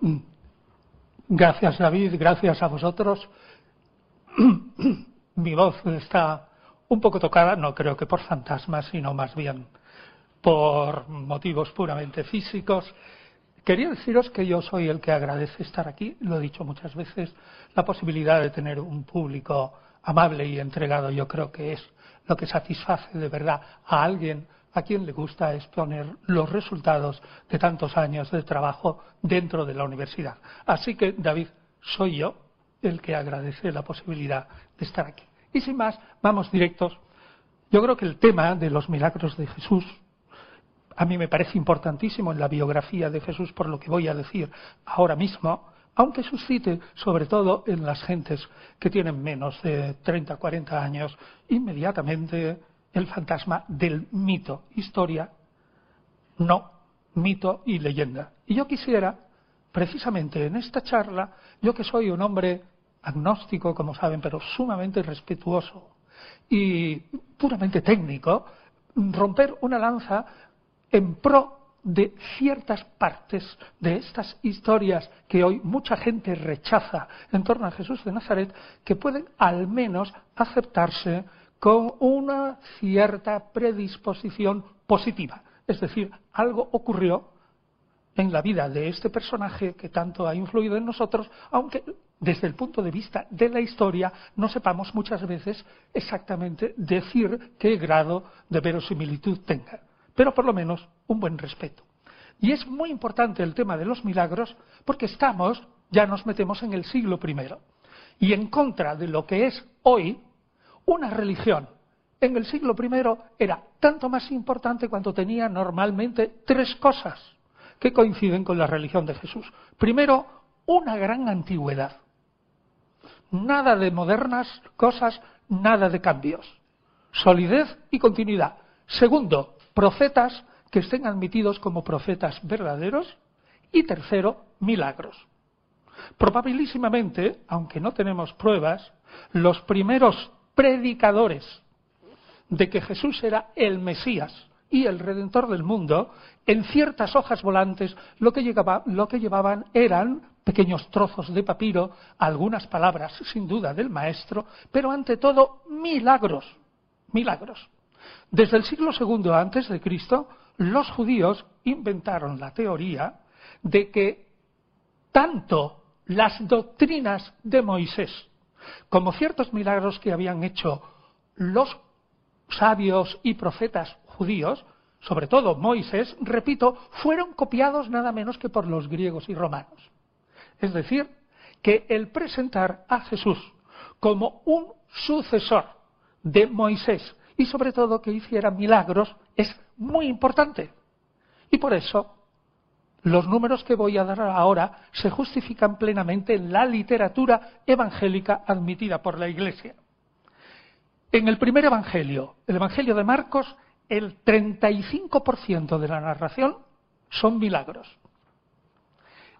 Mm. Gracias, David. Gracias a vosotros. Mi voz está un poco tocada, no creo que por fantasmas, sino más bien por motivos puramente físicos. Quería deciros que yo soy el que agradece estar aquí, lo he dicho muchas veces, la posibilidad de tener un público amable y entregado, yo creo que es lo que satisface de verdad a alguien a quien le gusta exponer los resultados de tantos años de trabajo dentro de la universidad. Así que, David, soy yo el que agradece la posibilidad de estar aquí. Y sin más, vamos directos. Yo creo que el tema de los milagros de Jesús a mí me parece importantísimo en la biografía de Jesús por lo que voy a decir ahora mismo, aunque suscite sobre todo en las gentes que tienen menos de 30, 40 años, inmediatamente el fantasma del mito, historia, no mito y leyenda. Y yo quisiera, precisamente en esta charla, yo que soy un hombre agnóstico, como saben, pero sumamente respetuoso y puramente técnico, romper una lanza en pro de ciertas partes de estas historias que hoy mucha gente rechaza en torno a Jesús de Nazaret, que pueden al menos aceptarse con una cierta predisposición positiva. Es decir, algo ocurrió en la vida de este personaje que tanto ha influido en nosotros, aunque desde el punto de vista de la historia no sepamos muchas veces exactamente decir qué grado de verosimilitud tenga pero por lo menos un buen respeto. Y es muy importante el tema de los milagros porque estamos, ya nos metemos en el siglo I, y en contra de lo que es hoy una religión. En el siglo I era tanto más importante cuando tenía normalmente tres cosas que coinciden con la religión de Jesús. Primero, una gran antigüedad. Nada de modernas cosas, nada de cambios. Solidez y continuidad. Segundo, profetas que estén admitidos como profetas verdaderos y tercero, milagros. Probabilísimamente, aunque no tenemos pruebas, los primeros predicadores de que Jesús era el Mesías y el Redentor del mundo, en ciertas hojas volantes lo que, lo que llevaban eran pequeños trozos de papiro, algunas palabras sin duda del Maestro, pero ante todo milagros, milagros. Desde el siglo II antes de Cristo, los judíos inventaron la teoría de que tanto las doctrinas de Moisés como ciertos milagros que habían hecho los sabios y profetas judíos, sobre todo Moisés, repito, fueron copiados nada menos que por los griegos y romanos. Es decir, que el presentar a Jesús como un sucesor de Moisés y sobre todo que hiciera milagros es muy importante. Y por eso los números que voy a dar ahora se justifican plenamente en la literatura evangélica admitida por la Iglesia. En el primer Evangelio, el Evangelio de Marcos, el 35% de la narración son milagros.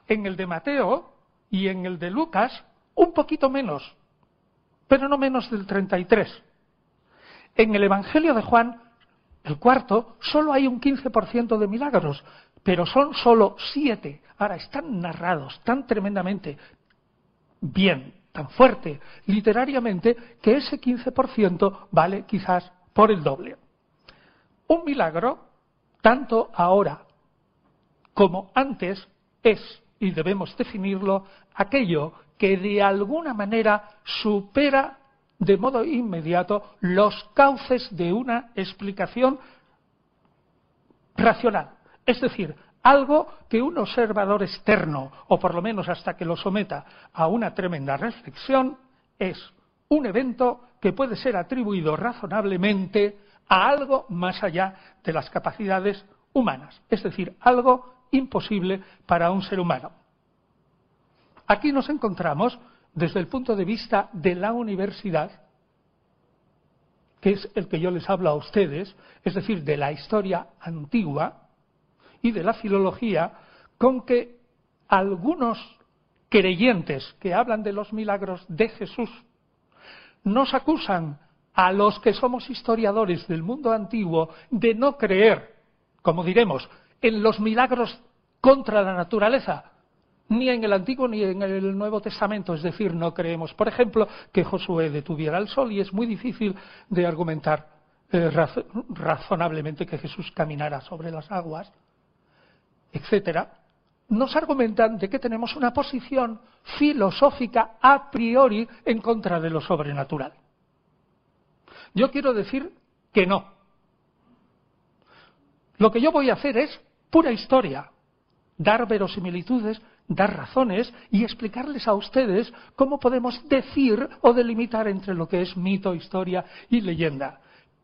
En el de Mateo y en el de Lucas, un poquito menos, pero no menos del 33%. En el Evangelio de Juan, el cuarto, solo hay un 15% de milagros, pero son solo siete. Ahora, están narrados tan tremendamente bien, tan fuerte, literariamente, que ese 15% vale quizás por el doble. Un milagro, tanto ahora como antes, es, y debemos definirlo, aquello que de alguna manera supera de modo inmediato los cauces de una explicación racional. Es decir, algo que un observador externo, o por lo menos hasta que lo someta a una tremenda reflexión, es un evento que puede ser atribuido razonablemente a algo más allá de las capacidades humanas, es decir, algo imposible para un ser humano. Aquí nos encontramos desde el punto de vista de la universidad, que es el que yo les hablo a ustedes, es decir, de la historia antigua y de la filología, con que algunos creyentes que hablan de los milagros de Jesús nos acusan a los que somos historiadores del mundo antiguo de no creer, como diremos, en los milagros contra la naturaleza, ni en el Antiguo ni en el Nuevo Testamento. Es decir, no creemos, por ejemplo, que Josué detuviera el sol y es muy difícil de argumentar eh, razonablemente que Jesús caminara sobre las aguas, etcétera. Nos argumentan de que tenemos una posición filosófica a priori en contra de lo sobrenatural. Yo quiero decir que no. Lo que yo voy a hacer es pura historia, dar verosimilitudes, dar razones y explicarles a ustedes cómo podemos decir o delimitar entre lo que es mito, historia y leyenda.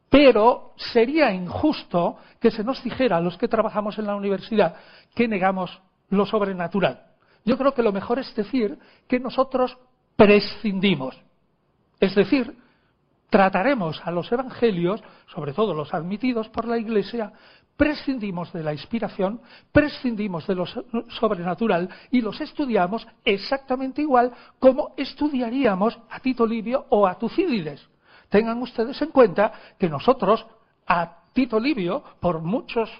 Pero sería injusto que se nos dijera a los que trabajamos en la universidad que negamos lo sobrenatural. Yo creo que lo mejor es decir que nosotros prescindimos. Es decir, trataremos a los evangelios, sobre todo los admitidos por la Iglesia, prescindimos de la inspiración, prescindimos de lo sobrenatural y los estudiamos exactamente igual como estudiaríamos a Tito Livio o a Tucídides. Tengan ustedes en cuenta que nosotros a Tito Livio, por muchos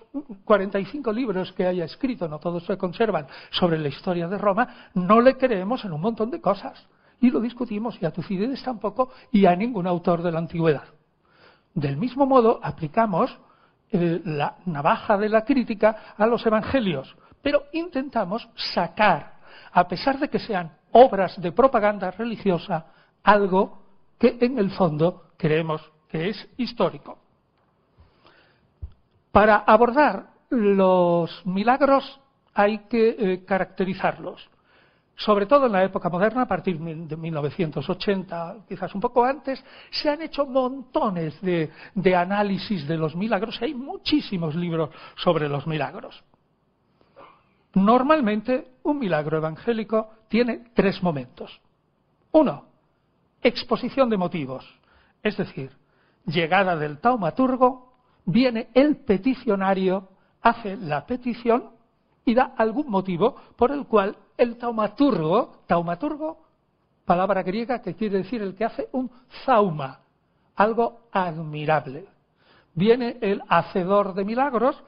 45 libros que haya escrito, no todos se conservan, sobre la historia de Roma, no le creemos en un montón de cosas. Y lo discutimos, y a Tucídides tampoco, y a ningún autor de la antigüedad. Del mismo modo, aplicamos eh, la navaja de la crítica a los evangelios, pero intentamos sacar, a pesar de que sean obras de propaganda religiosa, algo que en el fondo creemos que es histórico. Para abordar los milagros hay que eh, caracterizarlos sobre todo en la época moderna, a partir de 1980, quizás un poco antes, se han hecho montones de, análisis de los milagros. Hay muchísimos libros sobre los milagros. Normalmente, un milagro evangélico tiene tres momentos. Uno, exposición de motivos, es decir, llegada del taumaturgo, viene el peticionario, hace la petición y da algún motivo por el cual el taumaturgo, taumaturgo, palabra griega que quiere decir el que hace un zauma, algo admirable. Viene el hacedor de milagros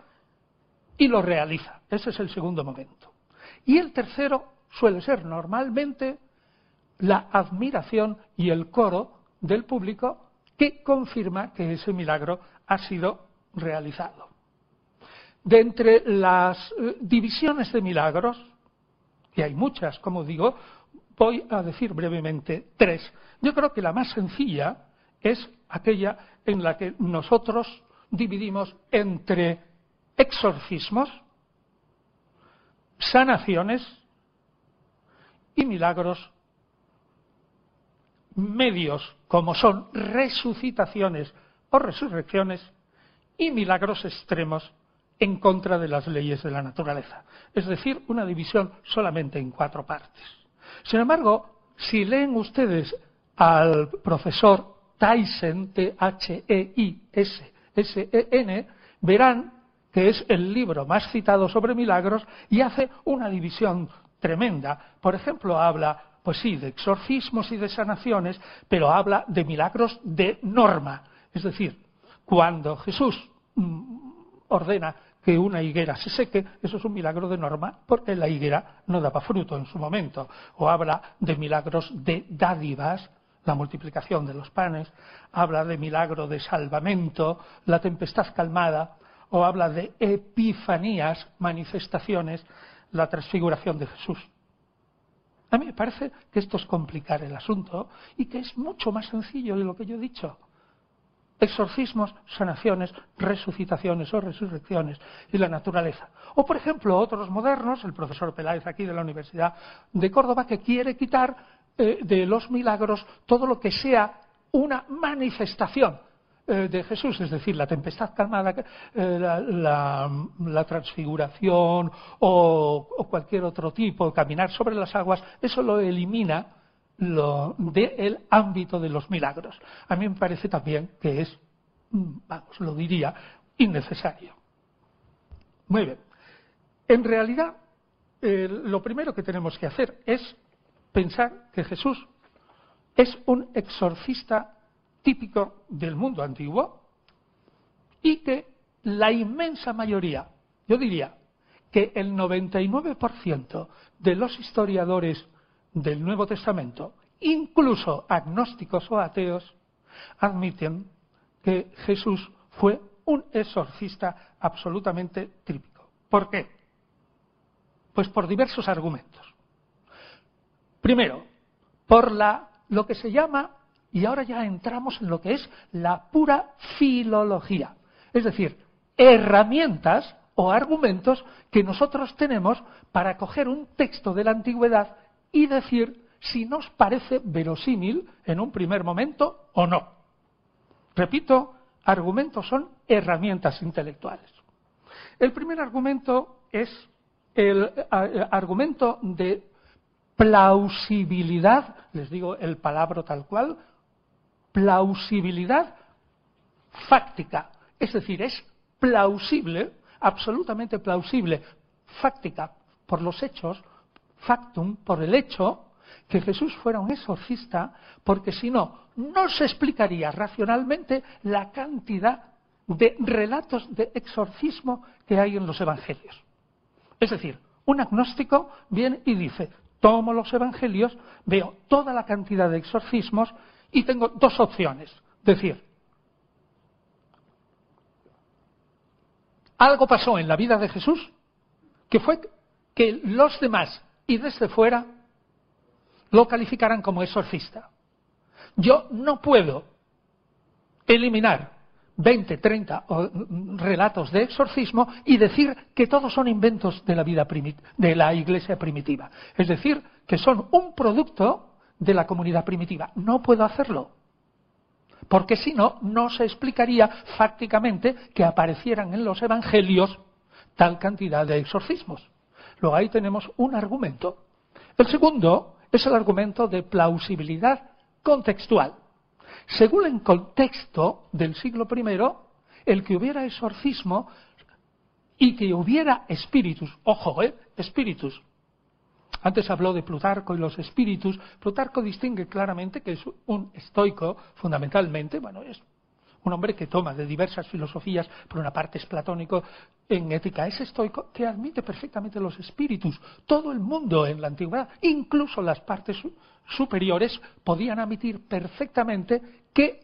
y lo realiza. Ese es el segundo momento. Y el tercero suele ser normalmente la admiración y el coro del público que confirma que ese milagro ha sido realizado. De entre las eh, divisiones de milagros, y hay muchas, como digo, voy a decir brevemente tres. Yo creo que la más sencilla es aquella en la que nosotros dividimos entre exorcismos, sanaciones y milagros medios como son resucitaciones o resurrecciones y milagros extremos en contra de las leyes de la naturaleza. Es decir, una división solamente en cuatro partes. Sin embargo, si leen ustedes al profesor Tyson, T-H-E-I-S-S-E-N, verán que es el libro más citado sobre milagros y hace una división tremenda. Por ejemplo, habla, pues sí, de exorcismos y de sanaciones, pero habla de milagros de norma. Es decir, cuando Jesús mm, ordena que una higuera se seque, eso es un milagro de norma, porque la higuera no daba fruto en su momento. O habla de milagros de dádivas, la multiplicación de los panes, habla de milagro de salvamento, la tempestad calmada, o habla de epifanías, manifestaciones, la transfiguración de Jesús. A mí me parece que esto es complicar el asunto y que es mucho más sencillo de lo que yo he dicho exorcismos, sanaciones, resucitaciones o resurrecciones y la naturaleza. O, por ejemplo, otros modernos, el profesor Peláez aquí de la Universidad de Córdoba, que quiere quitar eh, de los milagros todo lo que sea una manifestación de Jesús, es decir, la tempestad calmada, eh, la, transfiguración o, o, cualquier otro tipo, caminar sobre las aguas, eso lo elimina lo, del ámbito de los milagros. A mí me parece también que es, mm, vamos, lo diría, innecesario. Muy bien. En realidad, lo primero que tenemos que hacer es pensar que Jesús es un exorcista típico del mundo antiguo y que la inmensa mayoría, yo diría que el 99% de los historiadores del Nuevo Testamento, incluso agnósticos o ateos, admiten que Jesús fue un exorcista absolutamente típico. ¿Por qué? Pues por diversos argumentos. Primero, por la, lo que se llama, y ahora ya entramos en lo que es la pura filología, es decir, herramientas o argumentos que nosotros tenemos para coger un texto de la antigüedad y decir si nos parece verosímil en un primer momento o no. Repito, argumentos son herramientas intelectuales. El primer argumento es el argumento de plausibilidad, les digo el palabra tal cual, plausibilidad fáctica, es decir, es plausible, absolutamente plausible, fáctica, por los hechos, factum, por el hecho, que Jesús fuera un exorcista, porque si no, no se explicaría racionalmente la cantidad de relatos de exorcismo que hay en los evangelios. Es decir, un agnóstico viene y dice, tomo los evangelios, veo toda la cantidad de exorcismos y tengo dos opciones. Decir, algo pasó en la vida de Jesús que fue que los demás y desde fuera lo calificaran como exorcista. Yo no puedo eliminar 20, 30 relatos de exorcismo y decir que todos son inventos de la vida de la iglesia primitiva. Es decir, que son un producto de la comunidad primitiva. No puedo hacerlo. Porque si no, no se explicaría fácticamente que aparecieran en los evangelios tal cantidad de exorcismos. Luego ahí tenemos un argumento. El segundo es el argumento de plausibilidad contextual. Según el contexto del siglo I, el que hubiera exorcismo y que hubiera espíritus, ojo, ¿eh? espíritus. Antes habló de Plutarco y los espíritus. Plutarco distingue claramente que es un estoico, fundamentalmente, bueno, es un hombre que toma de diversas filosofías, por una parte es platónico, en ética es estoico, que admite perfectamente los espíritus. Todo el mundo en la antigüedad, incluso las partes superiores podían admitir perfectamente que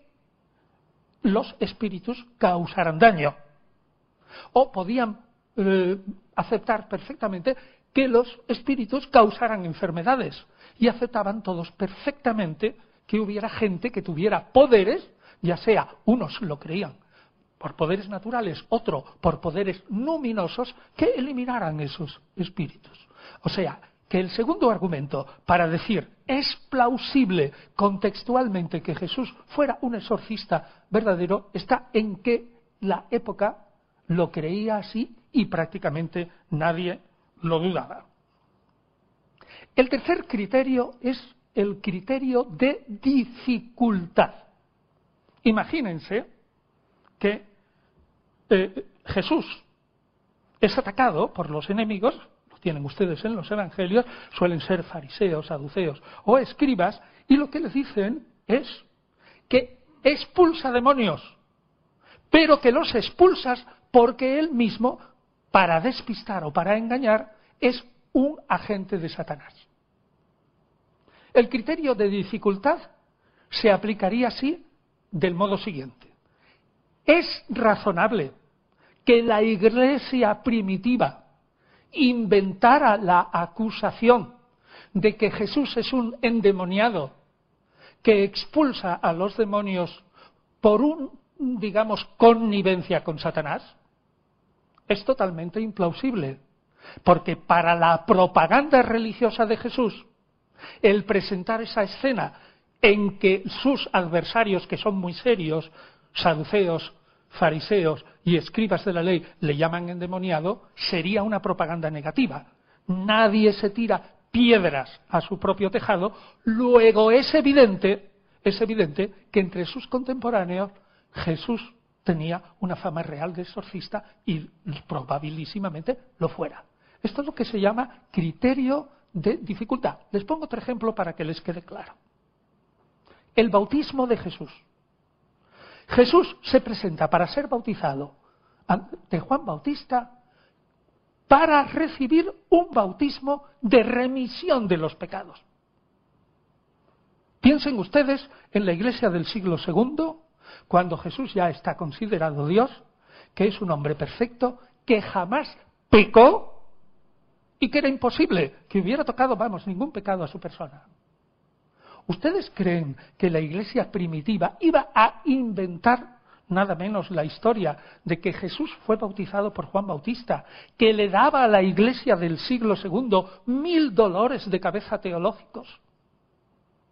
los espíritus causaran daño. O podían eh, aceptar perfectamente que los espíritus causaran enfermedades. Y aceptaban todos perfectamente que hubiera gente que tuviera poderes, ya sea unos lo creían por poderes naturales, otro por poderes luminosos, que eliminaran esos espíritus. O sea, que el segundo argumento para decir es plausible contextualmente que Jesús fuera un exorcista verdadero está en que la época lo creía así y prácticamente nadie lo dudaba. El tercer criterio es el criterio de dificultad. Imagínense que eh, Jesús es atacado por los enemigos tienen ustedes en los evangelios suelen ser fariseos, saduceos o escribas, y lo que les dicen es que expulsa demonios, pero que los expulsas porque él mismo, para despistar o para engañar, es un agente de Satanás. El criterio de dificultad se aplicaría así del modo siguiente. Es razonable que la iglesia primitiva inventara la acusación de que Jesús es un endemoniado que expulsa a los demonios por un, digamos, connivencia con Satanás, es totalmente implausible. Porque para la propaganda religiosa de Jesús, el presentar esa escena en que sus adversarios, que son muy serios, saduceos, fariseos y escribas de la ley le llaman endemoniado, sería una propaganda negativa. Nadie se tira piedras a su propio tejado, luego es evidente, es evidente que entre sus contemporáneos Jesús tenía una fama real de exorcista y probabilísimamente lo fuera. Esto es lo que se llama criterio de dificultad. Les pongo otro ejemplo para que les quede claro. El bautismo de Jesús. Jesús se presenta para ser bautizado ante Juan Bautista para recibir un bautismo de remisión de los pecados. Piensen ustedes en la iglesia del siglo II, cuando Jesús ya está considerado Dios, que es un hombre perfecto, que jamás pecó y que era imposible que hubiera tocado, vamos, ningún pecado a su persona. ¿Ustedes creen que la iglesia primitiva iba a inventar nada menos la historia de que Jesús fue bautizado por Juan Bautista, que le daba a la iglesia del siglo II mil dolores de cabeza teológicos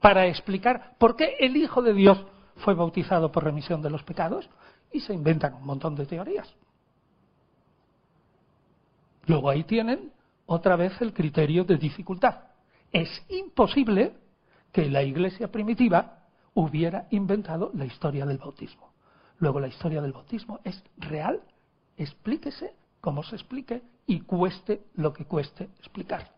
para explicar por qué el Hijo de Dios fue bautizado por remisión de los pecados? Y se inventan un montón de teorías. Luego ahí tienen otra vez el criterio de dificultad. Es imposible que la iglesia primitiva hubiera inventado la historia del bautismo. Luego la historia del bautismo es real, explíquese como se explique y cueste lo que cueste explicar.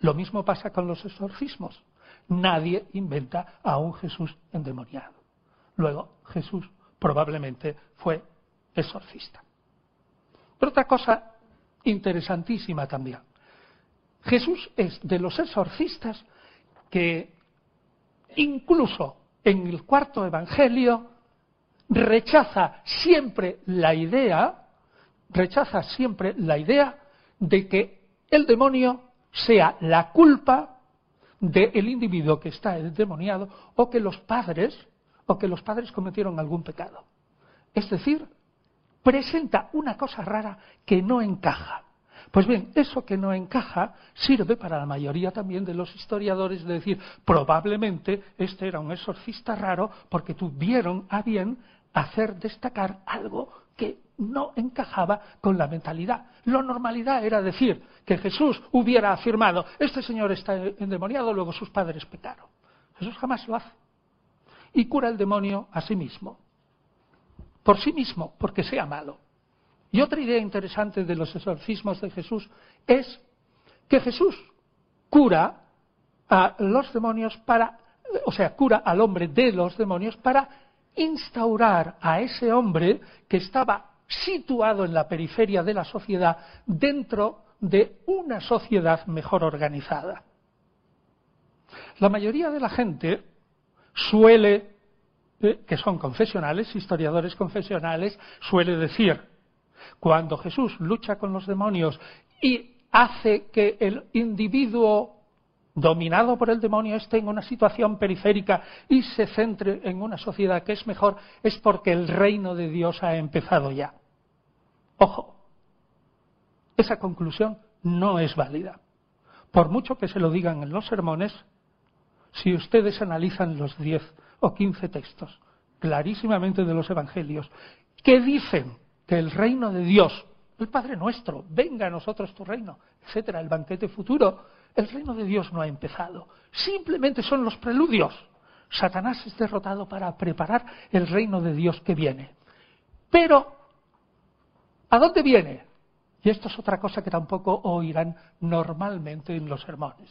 Lo mismo pasa con los exorcismos. Nadie inventa a un Jesús endemoniado. Luego Jesús probablemente fue exorcista. Pero otra cosa interesantísima también. Jesús es de los exorcistas que incluso en el cuarto evangelio rechaza siempre la idea, rechaza siempre la idea de que el demonio sea la culpa del individuo que está endemoniado o que los padres o que los padres cometieron algún pecado. Es decir, presenta una cosa rara que no encaja. Pues bien, eso que no encaja sirve para la mayoría también de los historiadores de decir, probablemente este era un exorcista raro porque tuvieron a bien hacer destacar algo que no encajaba con la mentalidad. La normalidad era decir que Jesús hubiera afirmado, este señor está endemoniado, luego sus padres pecaron. Jesús jamás lo hace. Y cura el demonio a sí mismo. Por sí mismo, porque sea malo. Y otra idea interesante de los exorcismos de Jesús es que Jesús cura a los demonios para, o sea, cura al hombre de los demonios para instaurar a ese hombre que estaba situado en la periferia de la sociedad dentro de una sociedad mejor organizada. La mayoría de la gente suele, que son confesionales, historiadores confesionales, suele decir, cuando Jesús lucha con los demonios y hace que el individuo dominado por el demonio esté en una situación periférica y se centre en una sociedad que es mejor, es porque el reino de Dios ha empezado ya. Ojo, esa conclusión no es válida. Por mucho que se lo digan en los sermones, si ustedes analizan los diez o quince textos clarísimamente de los evangelios que dicen que el reino de Dios, el Padre nuestro, venga a nosotros tu reino, etcétera, el banquete futuro, el reino de Dios no ha empezado. Simplemente son los preludios. Satanás es derrotado para preparar el reino de Dios que viene. Pero, ¿a dónde viene? Y esto es otra cosa que tampoco oirán normalmente en los sermones.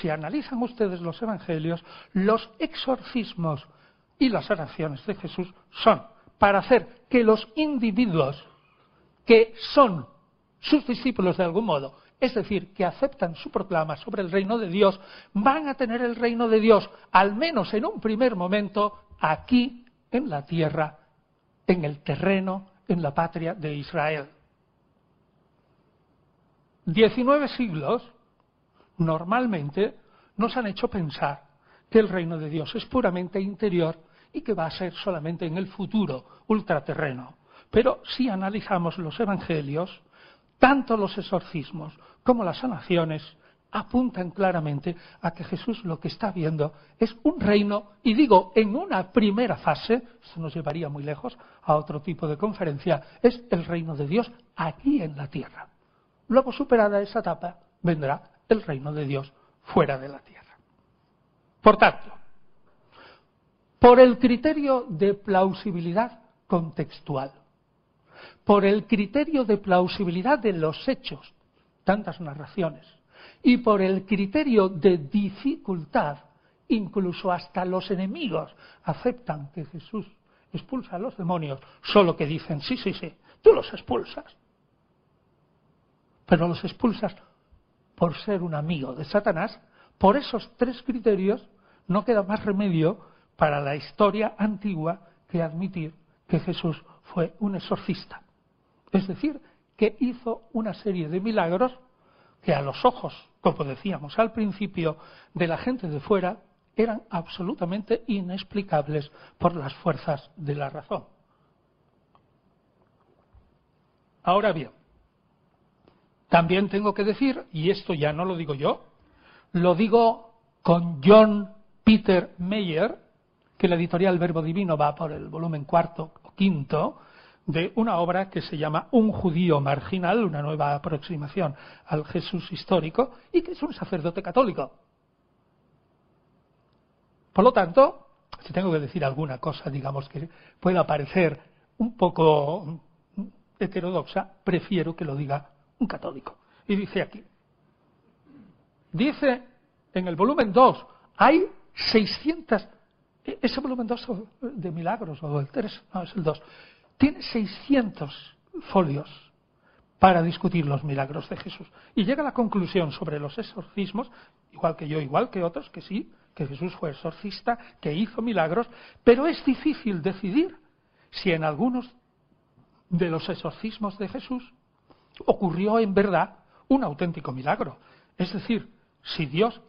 Si analizan ustedes los evangelios, los exorcismos y las oraciones de Jesús son para hacer que los individuos que son sus discípulos de algún modo es decir, que aceptan su proclama sobre el reino de Dios, van a tener el reino de Dios, al menos en un primer momento, aquí en la tierra, en el terreno, en la patria de Israel. Diecinueve siglos normalmente nos han hecho pensar que el reino de Dios es puramente interior y que va a ser solamente en el futuro ultraterreno. Pero si analizamos los evangelios, tanto los exorcismos como las sanaciones apuntan claramente a que Jesús lo que está viendo es un reino, y digo, en una primera fase, se nos llevaría muy lejos a otro tipo de conferencia, es el reino de Dios aquí en la tierra. Luego, superada esa etapa, vendrá el reino de Dios fuera de la tierra. Por tanto, por el criterio de plausibilidad contextual, por el criterio de plausibilidad de los hechos, tantas narraciones, y por el criterio de dificultad, incluso hasta los enemigos aceptan que Jesús expulsa a los demonios, solo que dicen, sí, sí, sí, tú los expulsas. pero los expulsas por ser un amigo de Satanás, por esos tres criterios no queda más remedio para la historia antigua que admitir que Jesús fue un exorcista. Es decir, que hizo una serie de milagros que a los ojos, como decíamos al principio, de la gente de fuera, eran absolutamente inexplicables por las fuerzas de la razón. Ahora bien, también tengo que decir, y esto ya no lo digo yo, lo digo con John Peter Meyer, que la editorial Verbo Divino va por el volumen cuarto o quinto, de una obra que se llama Un judío marginal, una nueva aproximación al Jesús histórico, y que es un sacerdote católico. Por lo tanto, si tengo que decir alguna cosa, digamos, que pueda parecer un poco heterodoxa, prefiero que lo diga un católico. Y dice aquí, dice en el volumen 2, hay 600, e, ese volumen 2 de milagros, o el 3, no, es el 2, tiene 600 folios para discutir los milagros de Jesús. Y llega a la conclusión sobre los exorcismos, igual que yo, igual que otros, que sí, que Jesús fue exorcista, que hizo milagros, pero es difícil decidir si en algunos de los exorcismos de Jesús ocurrió en verdad un auténtico milagro. Es decir, si Dios,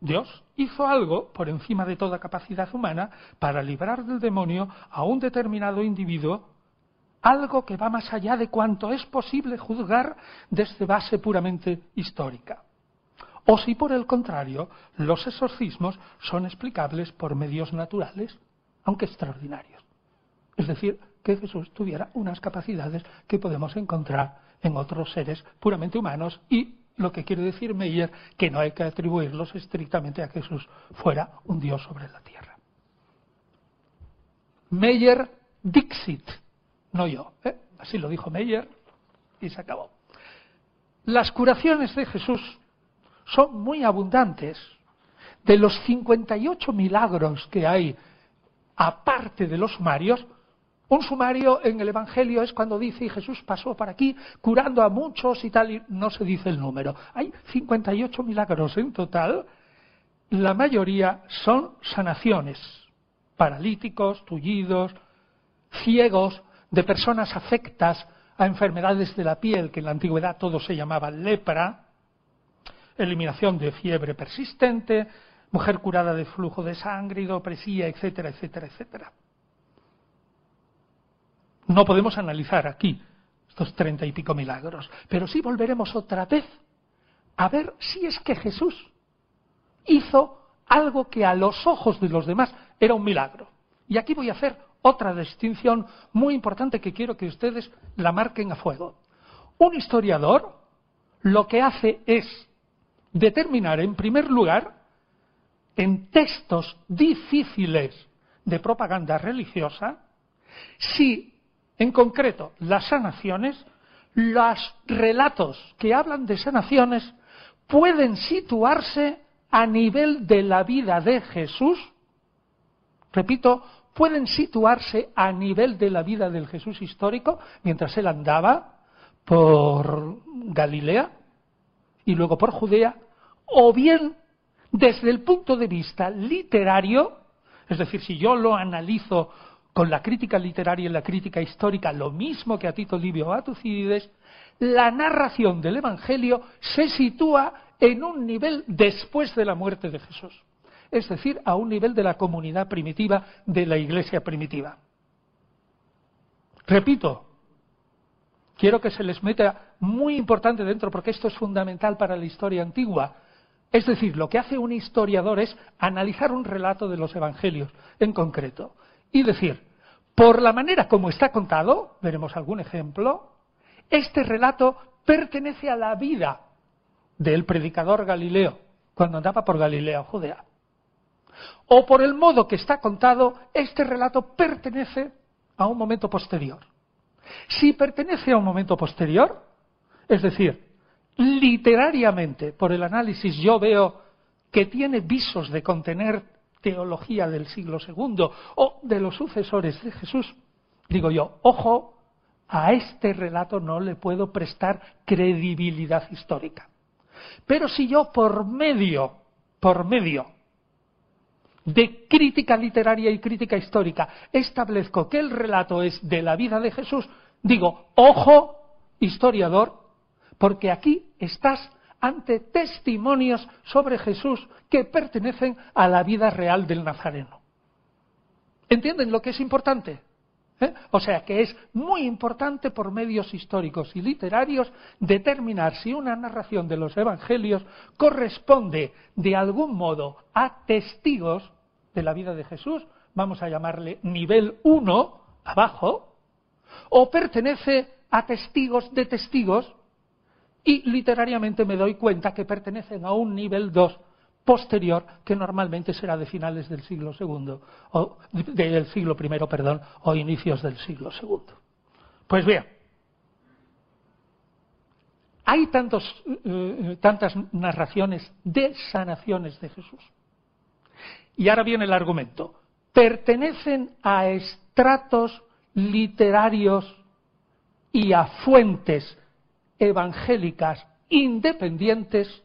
Dios hizo algo por encima de toda capacidad humana para librar del demonio a un determinado individuo, algo que va más allá de cuanto es posible juzgar desde base puramente histórica. O si por el contrario, los exorcismos son explicables por medios naturales, aunque extraordinarios. Es decir, que Jesús tuviera unas capacidades que podemos encontrar en otros seres puramente humanos y lo que quiere decir Meyer que no hay que atribuirlos estrictamente a Jesús fuera un Dios sobre la tierra. Meyer Dixit, no yo, ¿eh? así lo dijo Meyer y se acabó. Las curaciones de Jesús son muy abundantes. De los 58 milagros que hay, aparte de los sumarios, un sumario en el Evangelio es cuando dice y Jesús pasó por aquí curando a muchos y tal, y no se dice el número. Hay 58 milagros en total. La mayoría son sanaciones. Paralíticos, tullidos, ciegos, de personas afectas a enfermedades de la piel, que en la antigüedad todo se llamaba lepra, eliminación de fiebre persistente, mujer curada de flujo de sangre, hidropresía, etcétera, etcétera, etcétera. No podemos analizar aquí estos treinta y pico milagros, pero sí volveremos otra vez a ver si es que Jesús hizo algo que a los ojos de los demás era un milagro. Y aquí voy a hacer otra distinción muy importante que quiero que ustedes la marquen a fuego. Un historiador lo que hace es determinar, en primer lugar, en textos difíciles de propaganda religiosa, si en concreto, las sanaciones, los relatos que hablan de sanaciones pueden situarse a nivel de la vida de Jesús, repito, pueden situarse a nivel de la vida del Jesús histórico mientras él andaba por Galilea y luego por Judea, o bien desde el punto de vista literario, es decir, si yo lo analizo con la crítica literaria y la crítica histórica, lo mismo que a Tito Livio o a Tucídides, la narración del Evangelio se sitúa en un nivel después de la muerte de Jesús, es decir, a un nivel de la comunidad primitiva, de la iglesia primitiva. Repito, quiero que se les meta muy importante dentro porque esto es fundamental para la historia antigua. Es decir, lo que hace un historiador es analizar un relato de los evangelios en concreto y decir, por la manera como está contado, veremos algún ejemplo, este relato pertenece a la vida del predicador Galileo, cuando andaba por Galilea, Judea. O por el modo que está contado, este relato pertenece a un momento posterior. Si pertenece a un momento posterior, es decir, literariamente, por el análisis yo veo que tiene visos de contener teología del siglo II o de los sucesores de Jesús, digo yo, ojo, a este relato no le puedo prestar credibilidad histórica. Pero si yo por medio, por medio de crítica literaria y crítica histórica establezco que el relato es de la vida de Jesús, digo, ojo, historiador, porque aquí estás ante testimonios sobre Jesús que pertenecen a la vida real del Nazareno. ¿Entienden lo que es importante? ¿Eh? O sea que es muy importante por medios históricos y literarios determinar si una narración de los evangelios corresponde de algún modo a testigos de la vida de Jesús, vamos a llamarle nivel 1, abajo, o pertenece a testigos de testigos y literariamente me doy cuenta que pertenecen a un nivel 2 posterior que normalmente será de finales del siglo segundo o del siglo primero, perdón, o inicios del siglo segundo. Pues bien, hay tantos, eh, tantas narraciones de sanaciones de Jesús. Y ahora viene el argumento. Pertenecen a estratos literarios y a fuentes evangélicas independientes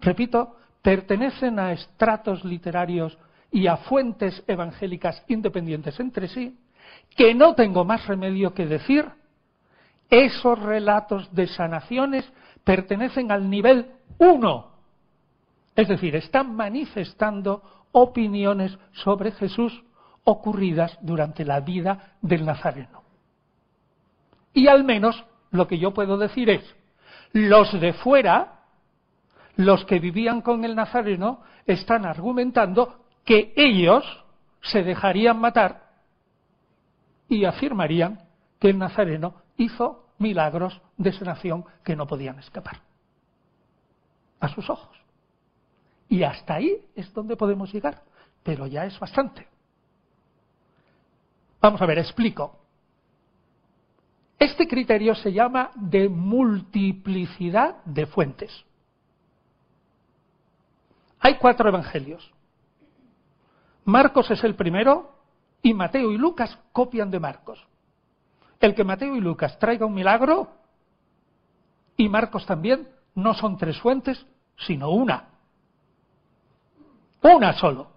repito, pertenecen a estratos literarios y a fuentes evangélicas independientes entre sí, que no tengo más remedio que decir, esos relatos de sanaciones pertenecen al nivel 1. Es decir, están manifestando opiniones sobre Jesús ocurridas durante la vida del Nazareno. Y al menos lo que yo puedo decir es, los de fuera los que vivían con el Nazareno están argumentando que ellos se dejarían matar y afirmarían que el Nazareno hizo milagros de sanación que no podían escapar a sus ojos. Y hasta ahí es donde podemos llegar, pero ya es bastante. Vamos a ver, explico. Este criterio se llama de multiplicidad de fuentes. Hay cuatro evangelios. Marcos es el primero y Mateo y Lucas copian de Marcos. El que Mateo y Lucas traiga un milagro y Marcos también no son tres fuentes, sino una. Una solo.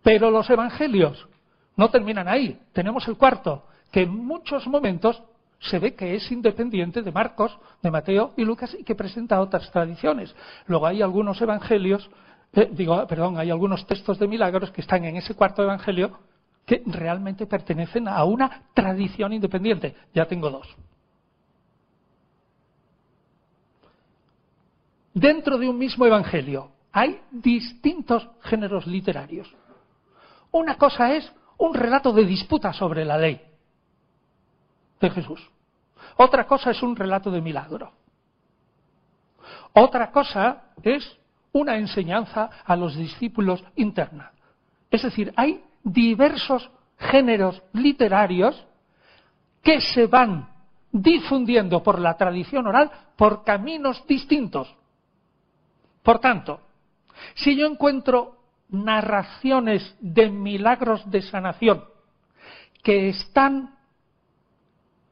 Pero los evangelios no terminan ahí. Tenemos el cuarto, que en muchos momentos se ve que es independiente de Marcos, de Mateo y Lucas y que presenta otras tradiciones. Luego hay algunos evangelios, eh, digo, perdón, hay algunos textos de milagros que están en ese cuarto evangelio que realmente pertenecen a una tradición independiente. Ya tengo dos. Dentro de un mismo evangelio hay distintos géneros literarios. Una cosa es un relato de disputa sobre la ley de Jesús. Otra cosa es un relato de milagro. Otra cosa es una enseñanza a los discípulos interna. Es decir, hay diversos géneros literarios que se van difundiendo por la tradición oral por caminos distintos. Por tanto, si yo encuentro narraciones de milagros de sanación que están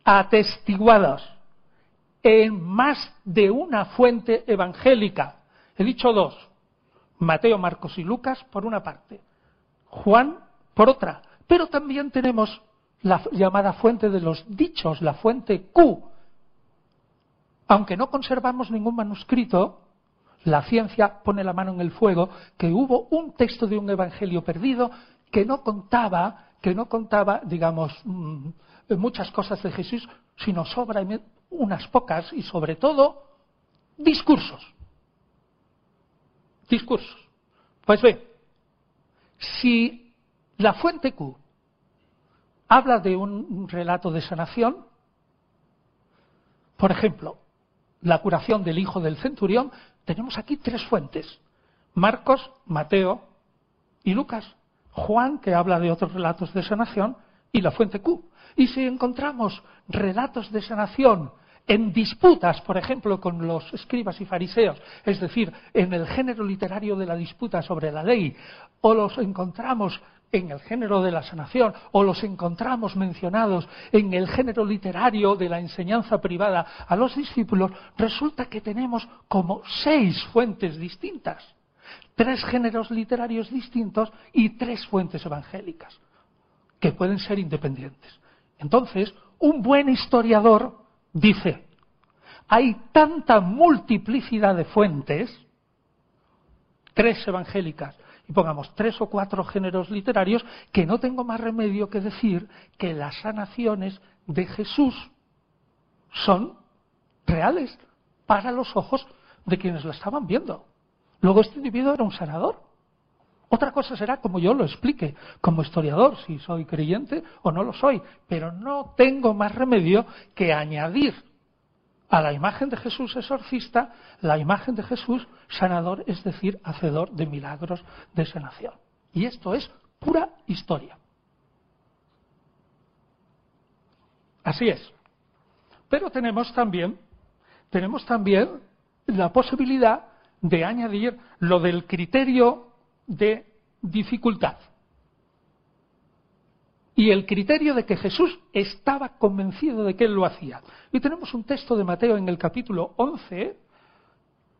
atestiguadas en más de una fuente evangélica. He dicho dos, Mateo, Marcos y Lucas por una parte, Juan por otra, pero también tenemos la llamada fuente de los dichos, la fuente Q. Aunque no conservamos ningún manuscrito, la ciencia pone la mano en el fuego que hubo un texto de un evangelio perdido que no contaba, que no contaba, digamos, mm, muchas cosas de Jesús, sino sobra unas pocas y sobre todo discursos. Discursos. Pues ve, si la fuente Q habla de un relato de sanación, por ejemplo, la curación del hijo del centurión, tenemos aquí tres fuentes. Marcos, Mateo y Lucas. Juan, que habla de otros relatos de sanación, y la fuente Q. Y si encontramos relatos de sanación en disputas, por ejemplo, con los escribas y fariseos, es decir, en el género literario de la disputa sobre la ley, o los encontramos en el género de la sanación o los encontramos mencionados en el género literario de la enseñanza privada a los discípulos, resulta que tenemos como seis fuentes distintas, tres géneros literarios distintos y tres fuentes evangélicas, que pueden ser independientes. Entonces, un buen historiador dice, hay tanta multiplicidad de fuentes, tres evangélicas y pongamos tres o cuatro géneros literarios, que no tengo más remedio que decir que las sanaciones de Jesús son reales para los ojos de quienes la estaban viendo. Luego este individuo era un sanador. Otra cosa será como yo lo explique, como historiador, si soy creyente o no lo soy, pero no tengo más remedio que añadir a la imagen de Jesús exorcista, la imagen de Jesús sanador, es decir, hacedor de milagros de sanación. Y esto es pura historia. Así es. Pero tenemos también, tenemos también la posibilidad de añadir lo del criterio de dificultad y el criterio de que Jesús estaba convencido de que él lo hacía. Y tenemos un texto de Mateo en el capítulo 11,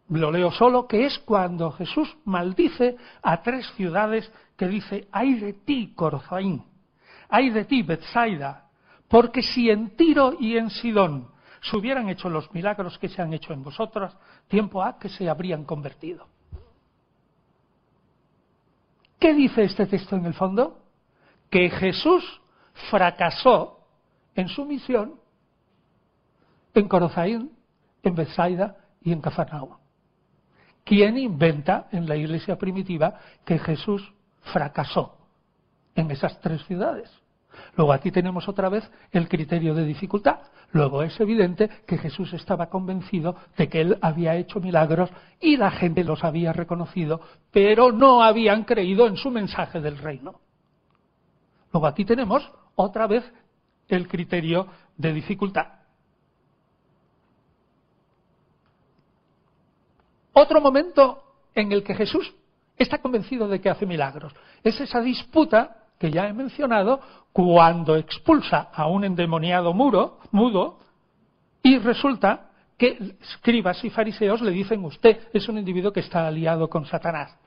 lo leo solo, que es cuando Jesús maldice a tres ciudades que dice, ay de ti, Corzaín, ay de ti, Bethsaida, porque si en Tiro y en Sidón se hubieran hecho los milagros que se han hecho en vosotros, tiempo ha que se habrían convertido. ¿Qué dice este texto en el fondo? que Jesús fracasó en su misión en Corozaín, en Bethsaida y en Cafarnaúm. ¿Quién inventa en la iglesia primitiva que Jesús fracasó en esas tres ciudades? Luego aquí tenemos otra vez el criterio de dificultad. Luego es evidente que Jesús estaba convencido de que él había hecho milagros y la gente los había reconocido, pero no habían creído en su mensaje del reino. Luego aquí tenemos otra vez el criterio de dificultad. Otro momento en el que Jesús está convencido de que hace milagros es esa disputa que ya he mencionado cuando expulsa a un endemoniado muro, mudo y resulta que escribas y fariseos le dicen usted es un individuo que está aliado con Satanás.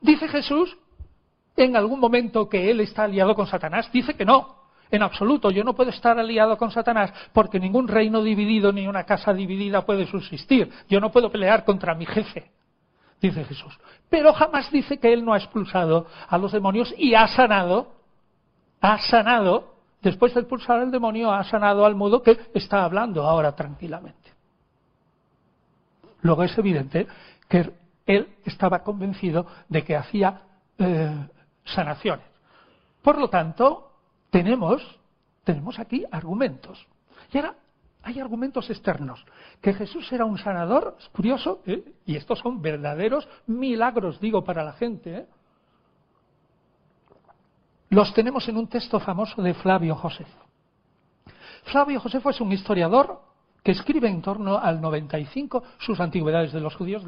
Dice Jesús en algún momento que él está aliado con Satanás? Dice que no. En absoluto, yo no puedo estar aliado con Satanás porque ningún reino dividido ni una casa dividida puede subsistir. Yo no puedo pelear contra mi jefe, dice Jesús. Pero jamás dice que él no ha expulsado a los demonios y ha sanado, ha sanado, después de expulsar al demonio, ha sanado al mudo que está hablando ahora tranquilamente. Luego es evidente que él estaba convencido de que hacía eh, sanaciones. Por lo tanto, tenemos, tenemos aquí argumentos. Y ahora hay argumentos externos. Que Jesús era un sanador, es curioso, ¿eh? y estos son verdaderos milagros, digo, para la gente. ¿eh? Los tenemos en un texto famoso de Flavio Josefo. Flavio Josefo es un historiador que escribe en torno al 95 sus antigüedades de los judíos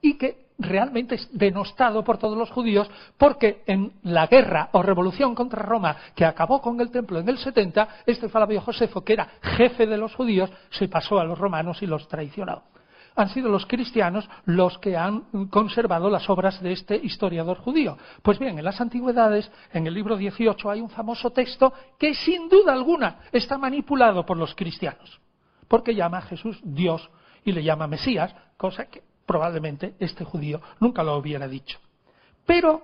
y que realmente es denostado por todos los judíos porque en la guerra o revolución contra Roma que acabó con el templo en el 70, este Flavio Josefo, que era jefe de los judíos, se pasó a los romanos y los traicionó. Han sido los cristianos los que han conservado las obras de este historiador judío. Pues bien, en las antigüedades, en el libro 18, hay un famoso texto que sin duda alguna está manipulado por los cristianos, porque llama a Jesús Dios y le llama Mesías, cosa que probablemente este judío nunca lo hubiera dicho. Pero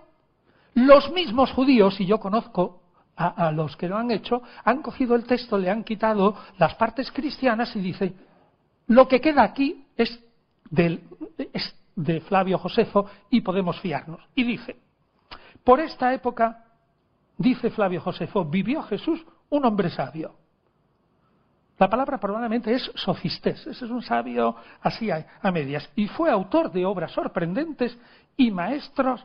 los mismos judíos, y yo conozco a, los que lo han hecho, han cogido el texto, le han quitado las partes cristianas y dicen, lo que queda aquí es, es de Flavio Josefo y podemos fiarnos. Y dice, por esta época, dice Flavio Josefo, vivió Jesús un hombre sabio la palabra probablemente es sofistés, ese es un sabio así a, medias. Y fue autor de obras sorprendentes y maestros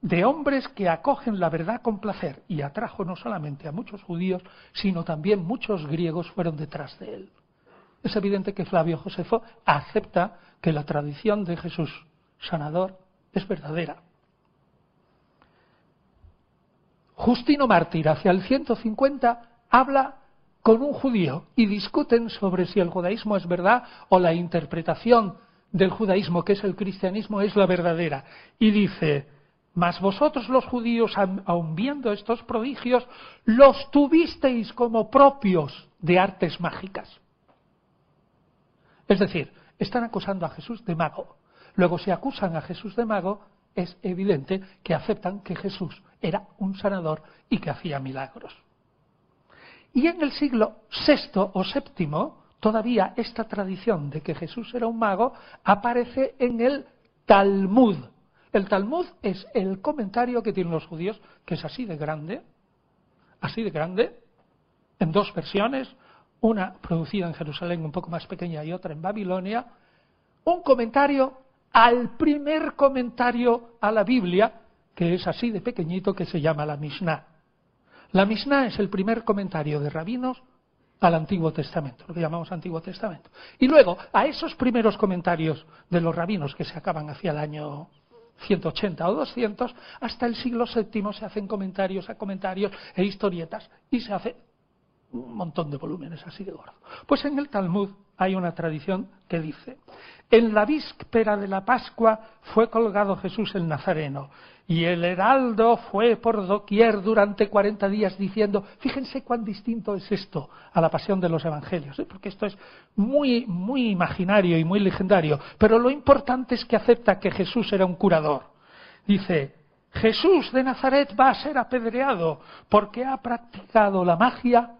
de hombres que acogen la verdad con placer y atrajo no solamente a muchos judíos, sino también muchos griegos fueron detrás de él. Es evidente que Flavio Josefo acepta que la tradición de Jesús sanador es verdadera. Justino Mártir, hacia el 150, habla con un judío y discuten sobre si el judaísmo es verdad o la interpretación del judaísmo, que es el cristianismo, es la verdadera. Y dice, mas vosotros los judíos, aun viendo estos prodigios, los tuvisteis como propios de artes mágicas. Es decir, están acusando a Jesús de mago. Luego, si acusan a Jesús de mago, es evidente que aceptan que Jesús era un sanador y que hacía milagros. Y en el siglo VI o VII, todavía esta tradición de que Jesús era un mago aparece en el Talmud. El Talmud es el comentario que tienen los judíos, que es así de grande, así de grande, en dos versiones, una producida en Jerusalén un poco más pequeña y otra en Babilonia, un comentario al primer comentario a la Biblia, que es así de pequeñito, que se llama la Mishnah. La Mishnah es el primer comentario de rabinos al Antiguo Testamento, lo que llamamos Antiguo Testamento. Y luego, a esos primeros comentarios de los rabinos que se acaban hacia el año 180 o 200, hasta el siglo VII se hacen comentarios a comentarios e historietas y se hace un montón de volúmenes así de gordo. Pues en el Talmud hay una tradición que dice, en la víspera de la Pascua fue colgado Jesús el Nazareno y el heraldo fue por doquier durante 40 días diciendo, fíjense cuán distinto es esto a la pasión de los evangelios, ¿eh? porque esto es muy, muy imaginario y muy legendario, pero lo importante es que acepta que Jesús era un curador. Dice, Jesús de Nazaret va a ser apedreado porque ha practicado la magia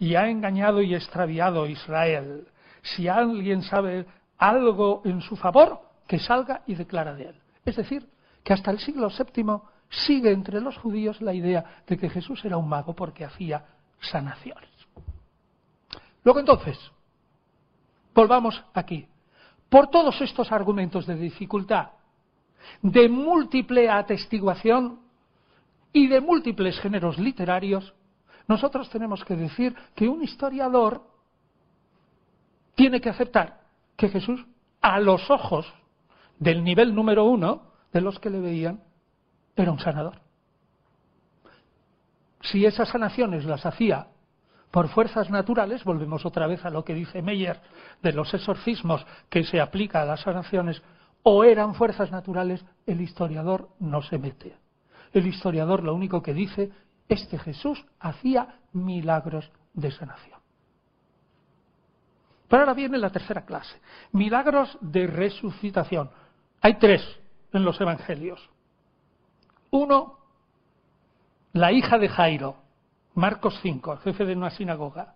y ha engañado y extraviado a Israel. Si alguien sabe algo en su favor, que salga y declara de él. Es decir, que hasta el siglo VII sigue entre los judíos la idea de que Jesús era un mago porque hacía sanaciones. Luego entonces, volvamos aquí. Por todos estos argumentos de dificultad, de múltiple atestiguación y de múltiples géneros literarios, nosotros tenemos que decir que un historiador tiene que aceptar que Jesús, a los ojos del nivel número uno, de los que le veían era un sanador. Si esas sanaciones las hacía por fuerzas naturales, volvemos otra vez a lo que dice Meyer de los exorcismos que se aplica a las sanaciones, o eran fuerzas naturales, el historiador no se mete. El historiador lo único que dice es que Jesús hacía milagros de sanación. Pero ahora viene la tercera clase, milagros de resucitación. Hay tres en los evangelios. Uno, la hija de Jairo, Marcos 5, jefe de una sinagoga.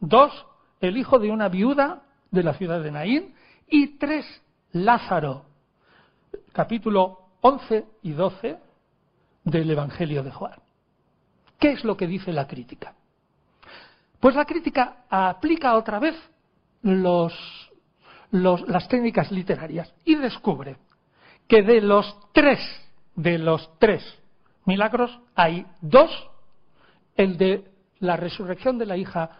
Dos, el hijo de una viuda de la ciudad de Naín. Y tres, Lázaro, capítulo 11 y 12 del Evangelio de Juan. ¿Qué es lo que dice la crítica? Pues la crítica aplica otra vez las técnicas literarias y descubre que de los tres, de los tres milagros, hay dos, el de la resurrección de la hija